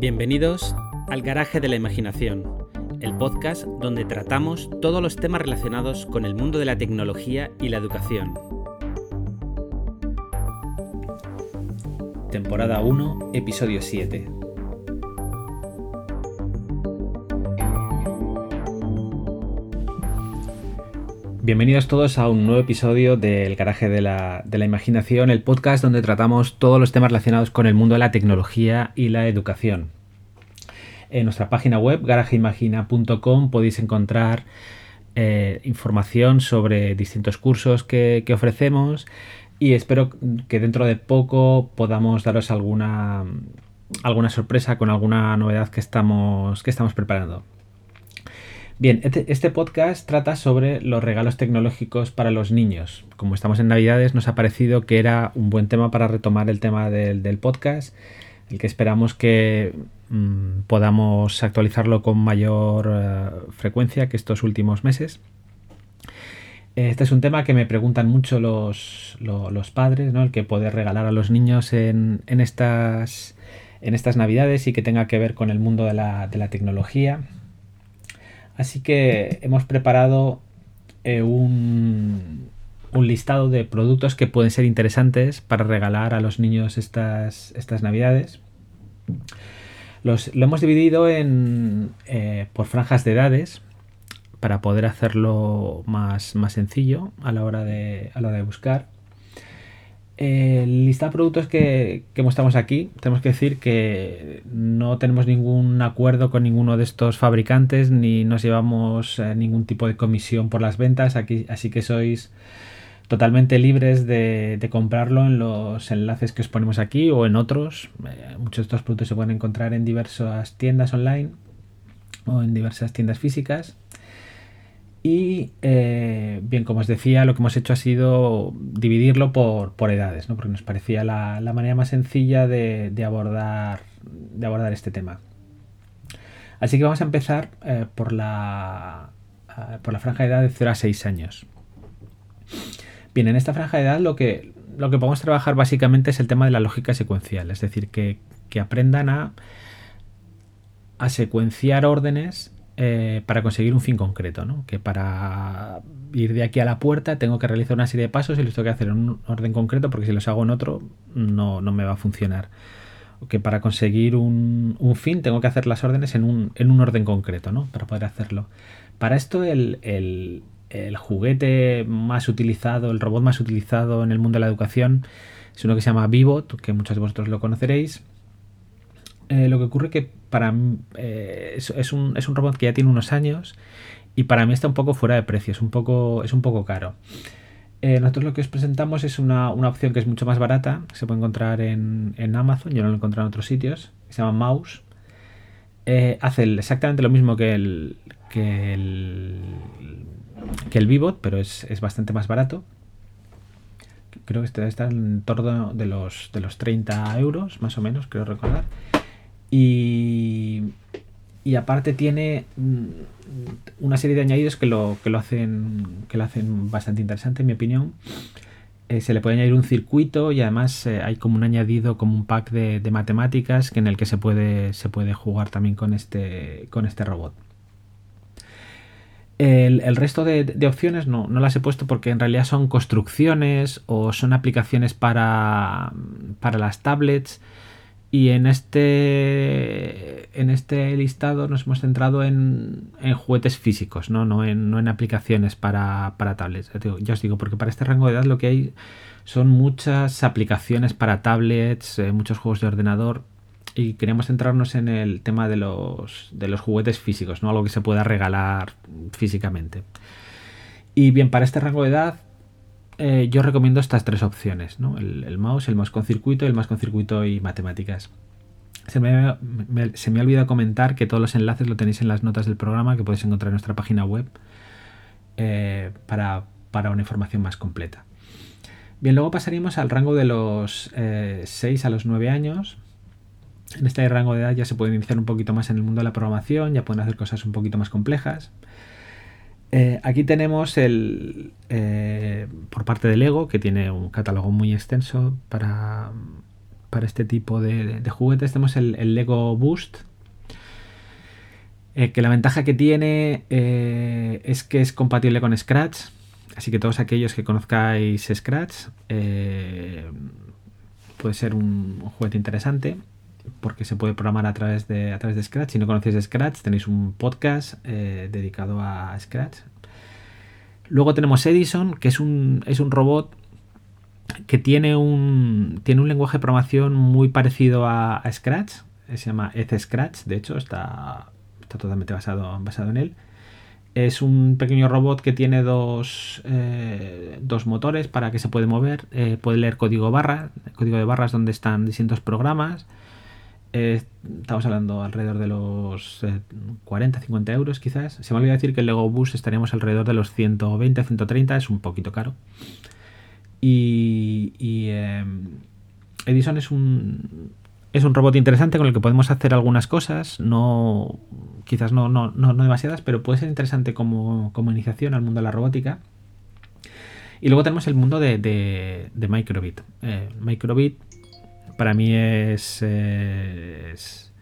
Bienvenidos al Garaje de la Imaginación, el podcast donde tratamos todos los temas relacionados con el mundo de la tecnología y la educación. Temporada 1, episodio 7. Bienvenidos todos a un nuevo episodio del Garaje de la, Imaginación, el podcast donde tratamos todos los temas relacionados con el mundo de la tecnología y la educación. En nuestra página web, garajeimagina.com, podéis encontrar eh, información sobre distintos cursos que, ofrecemos y espero que dentro de poco podamos daros alguna, alguna sorpresa con alguna novedad que estamos, que estamos preparando. Bien, este, este, podcast trata sobre los regalos tecnológicos para los niños. Como estamos en Navidades, nos ha parecido que era un buen tema para retomar el tema del, podcast, el que esperamos que mm, podamos actualizarlo con mayor eh, frecuencia que estos últimos meses. Este es un tema que me preguntan mucho los, padres, ¿no? el que poder regalar a los niños en, estas, en estas Navidades y que tenga que ver con el mundo de la, de la tecnología Así que hemos preparado eh, un, listado de productos que pueden ser interesantes para regalar a los niños estas, estas navidades. Los, lo hemos dividido en, eh, por franjas de edades para poder hacerlo más, más sencillo a la hora de, a la hora de buscar. El lista de productos que, mostramos aquí, tenemos que decir que no tenemos ningún acuerdo con ninguno de estos fabricantes ni nos llevamos eh, ningún tipo de comisión por las ventas, aquí, así que sois totalmente libres de, comprarlo en los enlaces que os ponemos aquí o en otros. Eh, muchos de estos productos se pueden encontrar en diversas tiendas online o en diversas tiendas físicas. Y eh, bien, como os decía, lo que hemos hecho ha sido dividirlo por, edades, ¿no? porque nos parecía la, manera más sencilla de, abordar, de abordar este tema. Así que vamos a empezar eh, por, la, eh, por la franja de edad de 0 a 6 años. Bien, en esta franja de edad lo que, lo que podemos trabajar básicamente es el tema de la lógica secuencial, es decir, que, que aprendan a, a secuenciar órdenes eh, para conseguir un fin concreto, ¿no? Que para ir de aquí a la puerta tengo que realizar una serie de pasos y los tengo que hacer en un orden concreto porque si los hago en otro no, me va a funcionar. Que para conseguir un, fin tengo que hacer las órdenes en un, en un, orden concreto, ¿no? Para poder hacerlo. Para esto el, el, el juguete más utilizado, el robot más utilizado en el mundo de la educación es uno que se llama Vivot, que muchos de vosotros lo conoceréis eh, lo que ocurre que para eh, es, un, robot que ya tiene unos años y para mí está un poco fuera de precio, es un poco, es un poco caro. Eh, nosotros lo que os presentamos es una, opción que es mucho más barata, se puede encontrar en, Amazon, yo no lo he encontrado en otros sitios, se llama Mouse. hace exactamente lo mismo que el, que el, que el Vivot, pero es, bastante más barato creo que está, está en torno de los, de los 30 euros, más o menos, creo recordar. Y, aparte tiene mm, una serie de añadidos que lo, que lo, hacen, que lo hacen bastante interesante, en mi opinión. Eh, se le puede añadir un circuito y además eh, hay como un añadido, como un pack de, matemáticas que en el que se puede, se puede jugar también con este, con este robot. El, resto de, opciones no, no, las he puesto porque en realidad son construcciones o son aplicaciones para, para las tablets y en este, en este listado nos hemos centrado en, juguetes físicos, no, no, en, no en aplicaciones para, tablets. Ya os digo, porque para este rango de edad lo que hay son muchas aplicaciones para tablets, eh, muchos juegos de ordenador. Y queremos centrarnos en el tema de los, de los juguetes físicos, ¿no? Algo que se pueda regalar físicamente. Y bien, para este rango de edad eh, yo recomiendo estas tres opciones, el, mouse, el mouse con circuito, el mouse con circuito y matemáticas. Se me, ha olvidado comentar que todos los enlaces lo tenéis en las notas del programa que podéis encontrar en nuestra página web eh, para, una información más completa. Bien, luego pasaríamos al rango de los 6 eh, a los 9 años. En este rango de edad ya se puede iniciar un poquito más en el mundo de la programación, ya pueden hacer cosas un poquito más complejas. Eh, aquí tenemos el eh, por parte de Lego, que tiene un catálogo muy extenso para, para este tipo de, juguetes. Tenemos el, Lego Boost, eh, que la ventaja que tiene es que es compatible con Scratch. Así que todos aquellos que conozcáis Scratch, puede ser un, juguete interesante porque se puede programar a través de, a través de Scratch. Si no conocéis Scratch, tenéis un podcast dedicado a Scratch. Luego tenemos Edison, que es un, es un robot que tiene un, tiene un lenguaje de programación muy parecido a, Scratch. Se llama Eth Scratch, de hecho, está, está totalmente basado, basado en él. Es un pequeño robot que tiene dos, eh, dos motores para que se puede mover. Eh, puede leer código barra, código de barras donde están distintos programas. Eh, estamos hablando alrededor de los 40, 50 euros quizás. Se me olvidó decir que el Lego Bus estaríamos alrededor de los 120, 130, es un poquito caro. Y, em, Edison es un, es un robot interesante con el que podemos hacer algunas cosas, no quizás no, no, no, demasiadas, pero puede ser interesante como, iniciación al mundo de la robótica. Y luego tenemos el mundo de, de, Microbit. Eh, Microbit para mí es, es,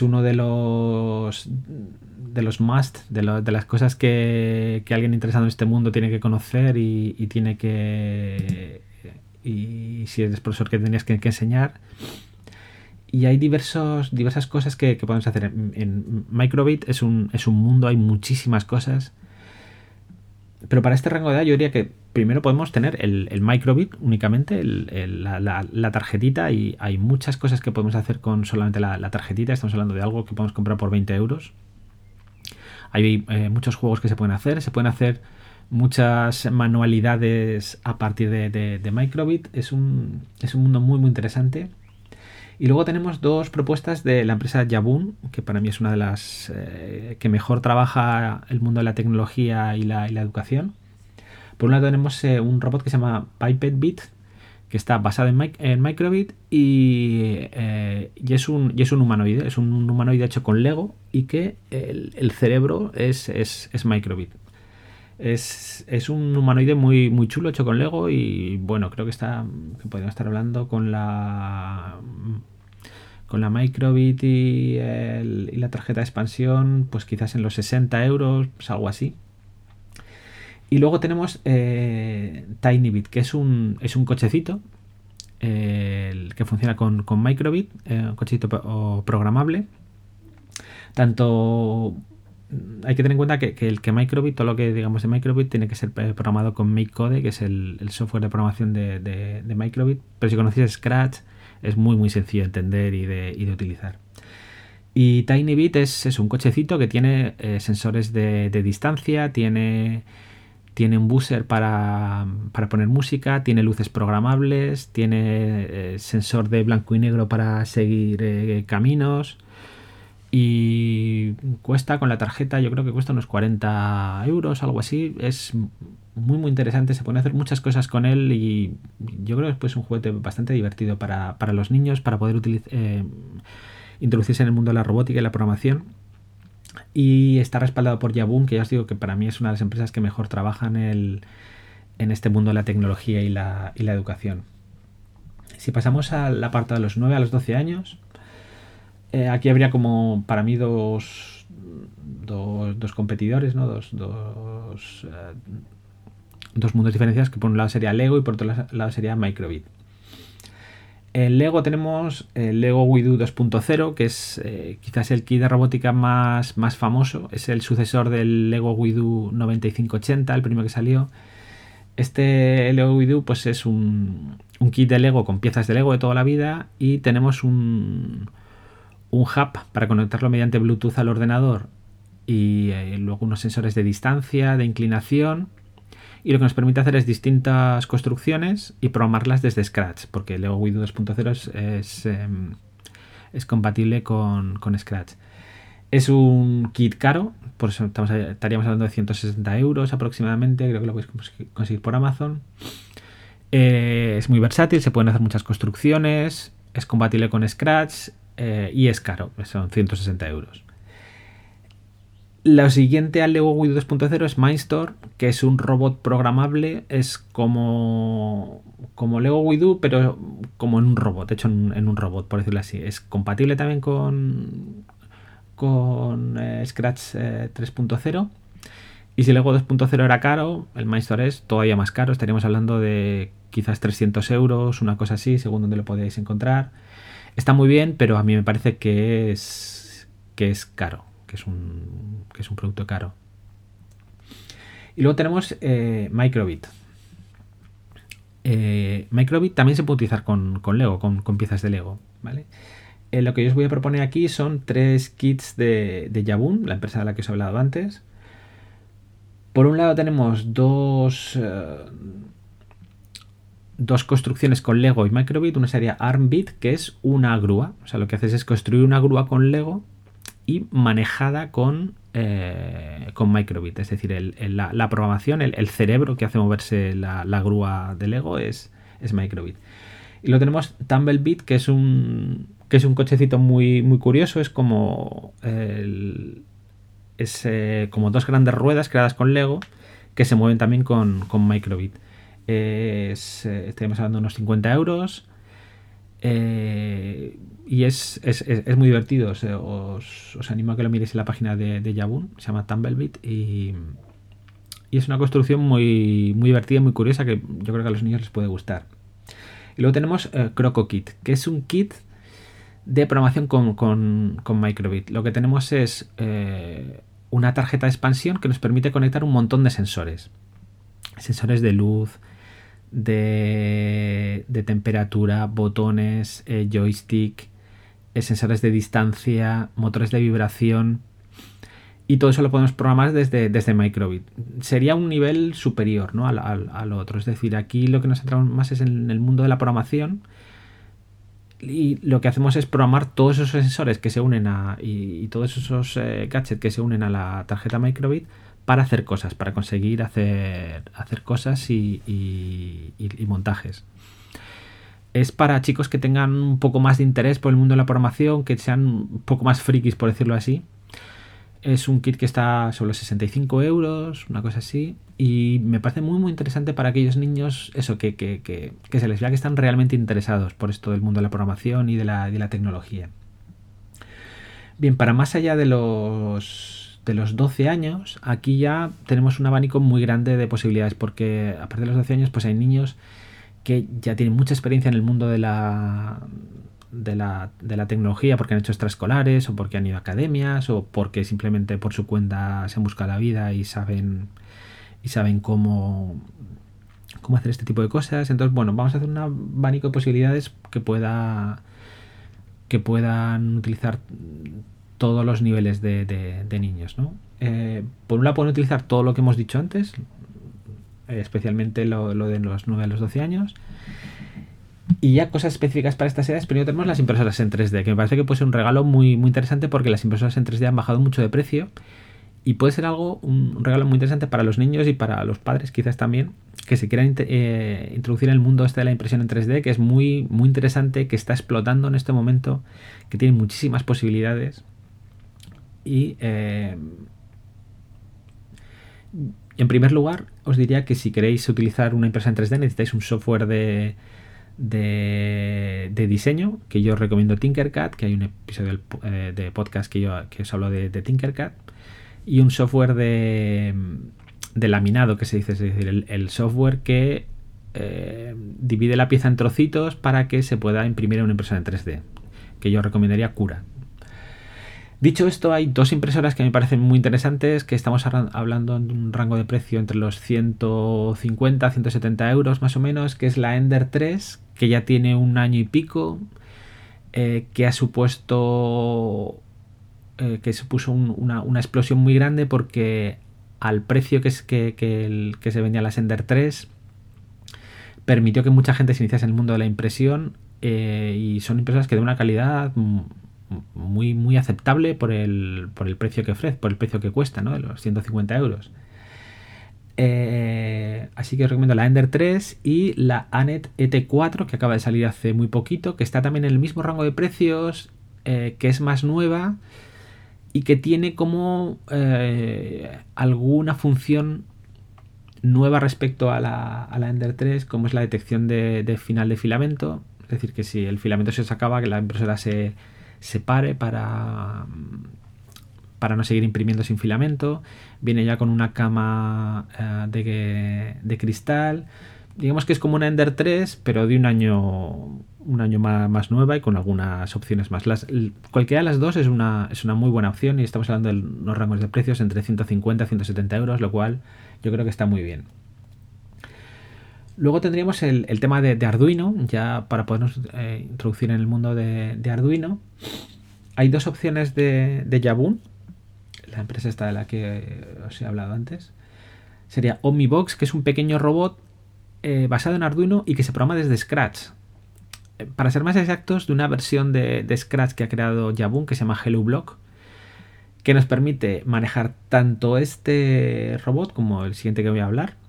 uno de los de los must, de, las cosas que, alguien interesado en este mundo tiene que conocer y, tiene que. Y si eres profesor, que tenías que, enseñar. Y hay diversos, diversas cosas que, podemos hacer. En, Microbit es un, es un mundo, hay muchísimas cosas. Pero para este rango de edad yo diría que primero podemos tener el, microbit únicamente, la, tarjetita, y hay muchas cosas que podemos hacer con solamente la, tarjetita. Estamos hablando de algo que podemos comprar por 20 euros. Hay eh, muchos juegos que se pueden hacer, se pueden hacer muchas manualidades a partir de, Microbit. Es un, es un mundo muy, muy interesante. Y luego tenemos dos propuestas de la empresa Jabun, que para mí es una de las eh, que mejor trabaja el mundo de la tecnología y la, educación. Por un lado tenemos eh, un robot que se llama Pipette Bit, que está basado en, Microbit eh, y, es un, y es un humanoide, es un humanoide hecho con Lego y que el, cerebro es, es, Microbit. Es, un humanoide muy, muy chulo hecho con Lego y bueno, creo que está podríamos estar hablando con la con la Microbit y, la tarjeta de expansión, pues quizás en los 60 euros, pues algo así. Y luego tenemos eh, TinyBit, que es un, cochecito que funciona con, Microbit, eh, un cochecito programable. Tanto hay que tener en cuenta que, el que Microbit, todo lo que digamos de Microbit, tiene que ser programado con MakeCode, que es el, software de programación de, Microbit. Pero si conocéis Scratch, es muy muy sencillo de entender y de, utilizar. Y TinyBit es, es, un cochecito que tiene eh, sensores de, distancia, tiene tiene un buzzer para, poner música, tiene luces programables, tiene eh, sensor de blanco y negro para seguir eh, caminos y cuesta con la tarjeta, yo creo que cuesta unos 40 euros, algo así. Es muy muy interesante, se pueden hacer muchas cosas con él y yo creo que es un juguete bastante divertido para, los niños, para poder eh, introducirse en el mundo de la robótica y la programación y está respaldado por Yabun, que ya os digo que para mí es una de las empresas que mejor trabajan en este mundo de la tecnología y la, educación. Si pasamos a la parte de los 9 a los 12 años, eh, aquí habría como para mí dos, dos, competidores, ¿no? dos, dos, eh, dos mundos diferenciados, que por un lado sería Lego y por otro lado sería Microbit. En Lego tenemos el Lego Widu 2.0, que es eh, quizás el kit de robótica más, más famoso. Es el sucesor del Lego Widu 9580, el primero que salió. Este Lego Widu pues es un, kit de Lego con piezas de Lego de toda la vida y tenemos un, un hub para conectarlo mediante Bluetooth al ordenador y eh, luego unos sensores de distancia, de inclinación y lo que nos permite hacer es distintas construcciones y programarlas desde Scratch, porque Lego Widow 2.0 es, em, es, compatible con, Scratch. Es un kit caro, por eso estaríamos hablando de 160 euros aproximadamente, creo que lo podéis conseguir por Amazon. Eh, es muy versátil, se pueden hacer muchas construcciones, es compatible con Scratch eh, y es caro, son 160 euros. Lo siguiente al Lego Widow 2.0 es Mindstorm, que es un robot programable. Es como, como Lego Widow, pero como en un robot, hecho en, un robot, por decirlo así. Es compatible también con, con eh, Scratch 3.0. Eh, y si Lego 2.0 era caro, el Mindstorm es todavía más caro. Estaríamos hablando de quizás 300 euros, una cosa así, según donde lo podéis encontrar. Está muy bien, pero a mí me parece que es, que es caro que es un, que es un producto caro. Y luego tenemos eh, Microbit. Eh, Microbit también se puede utilizar con, Lego, con, piezas de Lego. ¿vale? Eh, lo que yo os voy a proponer aquí son tres kits de, de la empresa de la que os he hablado antes. Por un lado tenemos dos, dos construcciones con Lego y Microbit. Una sería ARMBit, que es una grúa. O sea, lo que haces es construir una grúa con Lego manejada con, eh, con microbit. Es decir, la, programación, el, cerebro que hace moverse la, grúa del Lego es, es microbit. Y lo tenemos Tumblebit, que es un, que es un cochecito muy, muy curioso. Es como, es, eh, como dos grandes ruedas creadas con Lego que se mueven también con, con microbit. Eh, hablando de unos 50 euros. Eh, y es, muy divertido. os, animo a que lo miréis en la página de, de Se llama Tumblebit. Y, y, es una construcción muy, muy divertida, muy curiosa que yo creo que a los niños les puede gustar. Y luego tenemos eh, CrocoKit, que es un kit de programación con, con, Microbit. Lo que tenemos es eh, una tarjeta de expansión que nos permite conectar un montón de sensores. Sensores de luz, de, temperatura, botones, eh, joystick, eh, sensores de distancia, motores de vibración. Y todo eso lo podemos programar desde, desde Microbit. Sería un nivel superior ¿no? al, otro. Es decir, aquí lo que nos centramos más es en el mundo de la programación. Y lo que hacemos es programar todos esos sensores que se unen a. y, todos esos eh, gadgets que se unen a la tarjeta Microbit para hacer cosas, para conseguir hacer, hacer cosas y, montajes. Es para chicos que tengan un poco más de interés por el mundo de la programación, que sean un poco más frikis, por decirlo así. Es un kit que está sobre los 65 euros, una cosa así. Y me parece muy, muy interesante para aquellos niños, eso, que, que, se les vea que están realmente interesados por esto del mundo de la programación y de la, de la tecnología. Bien, para más allá de los de los 12 años, aquí ya tenemos un abanico muy grande de posibilidades, porque a partir de los 12 años, pues hay niños que ya tienen mucha experiencia en el mundo de la, de la, de la tecnología, porque han hecho extraescolares, o porque han ido a academias, o porque simplemente por su cuenta se han buscado la vida y saben, y saben cómo, cómo hacer este tipo de cosas. Entonces, bueno, vamos a hacer un abanico de posibilidades que pueda que puedan utilizar todos los niveles de, niños. ¿no? Eh, por un lado pueden utilizar todo lo que hemos dicho antes, especialmente lo, de los 9 a los 12 años. Y ya cosas específicas para estas edades, primero tenemos las impresoras en 3D, que me parece que puede ser un regalo muy, muy interesante porque las impresoras en 3D han bajado mucho de precio y puede ser algo, un regalo muy interesante para los niños y para los padres quizás también, que se quieran eh, introducir en el mundo este de la impresión en 3D, que es muy, muy interesante, que está explotando en este momento, que tiene muchísimas posibilidades y eh, en primer lugar, os diría que si queréis utilizar una impresora en 3D necesitáis un software de, de, diseño, que yo recomiendo Tinkercad, que hay un episodio eh, de podcast que, yo, que os hablo de, Tinkercad, y un software de, de, laminado, que se dice, es decir, el, software que eh, divide la pieza en trocitos para que se pueda imprimir en una impresora en 3D, que yo recomendaría Cura. Dicho esto, hay dos impresoras que me parecen muy interesantes, que estamos hablando en un rango de precio entre los 150 170 euros más o menos, que es la Ender 3, que ya tiene un año y pico, eh, que ha supuesto eh, que supuso una, explosión muy grande porque al precio que, se vendía la Ender 3 permitió que mucha gente se iniciase en el mundo de la impresión eh, y son impresoras que de una calidad muy, muy aceptable por el, por el precio que ofrece, por el precio que cuesta, ¿no? De los 150 euros. Eh, así que os recomiendo la Ender 3 y la Anet ET4 que acaba de salir hace muy poquito, que está también en el mismo rango de precios, eh, que es más nueva y que tiene como eh, alguna función nueva respecto a la, a la, Ender 3, como es la detección de, final de filamento. Es decir, que si el filamento se acaba, que la impresora se, se pare para, para no seguir imprimiendo sin filamento. Viene ya con una cama eh, de, de, cristal. Digamos que es como una Ender 3, pero de un año un año más, nueva y con algunas opciones más. Las, cualquiera de las dos es una, es una muy buena opción y estamos hablando de unos rangos de precios entre 150 y 170 euros, lo cual yo creo que está muy bien. Luego tendríamos el, tema de, Arduino, ya para podernos eh, introducir en el mundo de, Arduino. Hay dos opciones de, de la empresa esta de la que os he hablado antes. Sería Omnibox, que es un pequeño robot eh, basado en Arduino y que se programa desde Scratch. Eh, para ser más exactos, de una versión de, Scratch que ha creado Jabun que se llama Hello Block, que nos permite manejar tanto este robot como el siguiente que voy a hablar.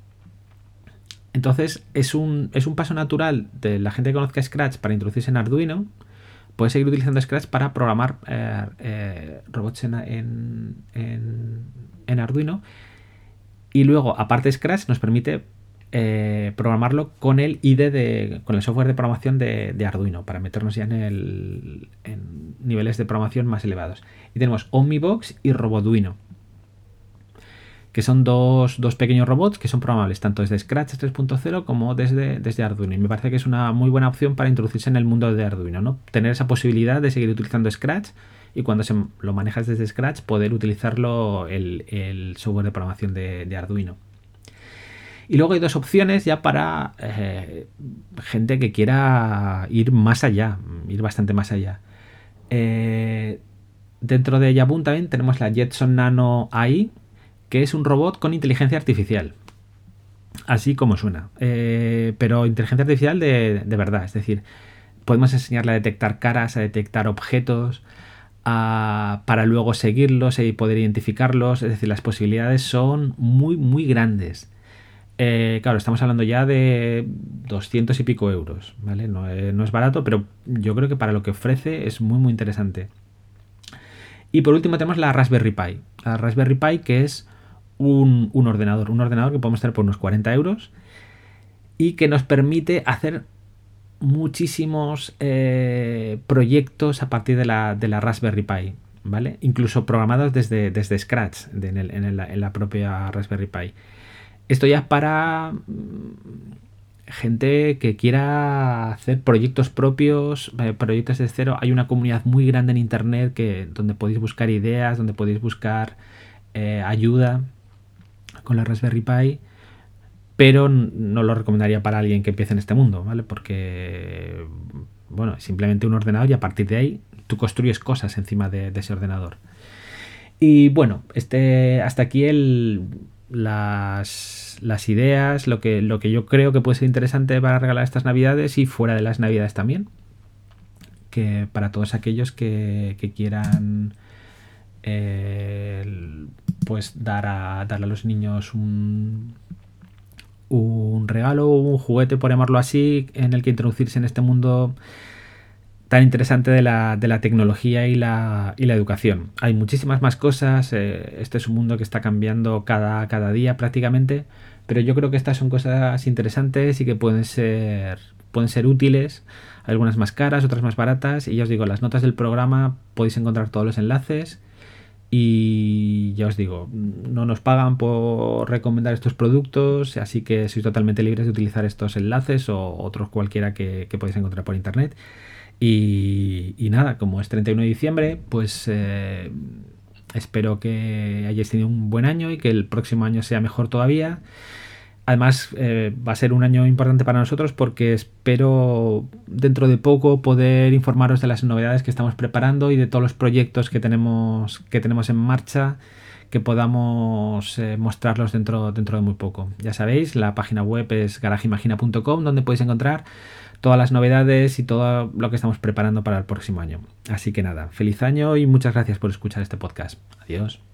Entonces es un, es un paso natural de la gente que conozca Scratch para introducirse en Arduino. Puede seguir utilizando Scratch para programar eh, eh, robots en, en, Arduino. Y luego, aparte Scratch, nos permite eh, programarlo con el ID de, con el software de programación de, Arduino para meternos ya en, el, en niveles de programación más elevados. Y tenemos Omnibox y Roboduino que son dos, pequeños robots que son programables tanto desde Scratch 3.0 como desde, desde Arduino. Y me parece que es una muy buena opción para introducirse en el mundo de Arduino, ¿no? Tener esa posibilidad de seguir utilizando Scratch y cuando se lo manejas desde Scratch poder utilizarlo el, software de programación de, Arduino. Y luego hay dos opciones ya para eh, gente que quiera ir más allá, ir bastante más allá. Eh, dentro de Yabun también tenemos la Jetson Nano AI, que es un robot con inteligencia artificial. Así como suena. Eh, pero inteligencia artificial de, verdad. Es decir, podemos enseñarle a detectar caras, a detectar objetos, para luego seguirlos y poder identificarlos. Es decir, las posibilidades son muy, muy grandes. Eh, claro, estamos hablando ya de 200 y pico euros, ¿vale? No, no, es barato, pero yo creo que para lo que ofrece es muy, muy interesante. Y por último tenemos la Raspberry Pi. La Raspberry Pi que es un, ordenador, un ordenador que podemos tener por unos 40 euros y que nos permite hacer muchísimos eh, proyectos a partir de la, Raspberry Pi, ¿vale? Incluso programados desde, desde Scratch en, la propia Raspberry Pi. Esto ya es para mm, gente que quiera hacer proyectos propios, eh, proyectos de cero. Hay una comunidad muy grande en Internet que, donde podéis buscar ideas, donde podéis buscar eh, ayuda con la Raspberry Pi, pero no lo recomendaría para alguien que empiece en este mundo, ¿vale? Porque, bueno, simplemente un ordenador y a partir de ahí tú construyes cosas encima de, ese ordenador. Y bueno, este, hasta aquí el, las, las, ideas, lo que, lo que yo creo que puede ser interesante para regalar estas navidades y fuera de las navidades también. Que para todos aquellos que, que quieran pues dar a, darle a los niños un, un regalo un juguete, por llamarlo así, en el que introducirse en este mundo tan interesante de la, tecnología y la, y la, educación. Hay muchísimas más cosas, eh, este es un mundo que está cambiando cada, cada día prácticamente, pero yo creo que estas son cosas interesantes y que pueden ser, pueden ser útiles, algunas más caras, otras más baratas, y ya os digo, las notas del programa podéis encontrar todos los enlaces y ya os digo, no nos pagan por recomendar estos productos, así que sois totalmente libres de utilizar estos enlaces o otros cualquiera que, podéis encontrar por internet. Y, nada, como es 31 de diciembre, pues eh, espero que hayáis tenido un buen año y que el próximo año sea mejor todavía. Además, eh, va a ser un año importante para nosotros porque espero dentro de poco poder informaros de las novedades que estamos preparando y de todos los proyectos que tenemos, que tenemos en marcha que podamos eh, mostrarlos dentro, dentro de muy poco. Ya sabéis, la página web es garajimagina.com donde podéis encontrar todas las novedades y todo lo que estamos preparando para el próximo año. Así que nada, feliz año y muchas gracias por escuchar este podcast. Adiós.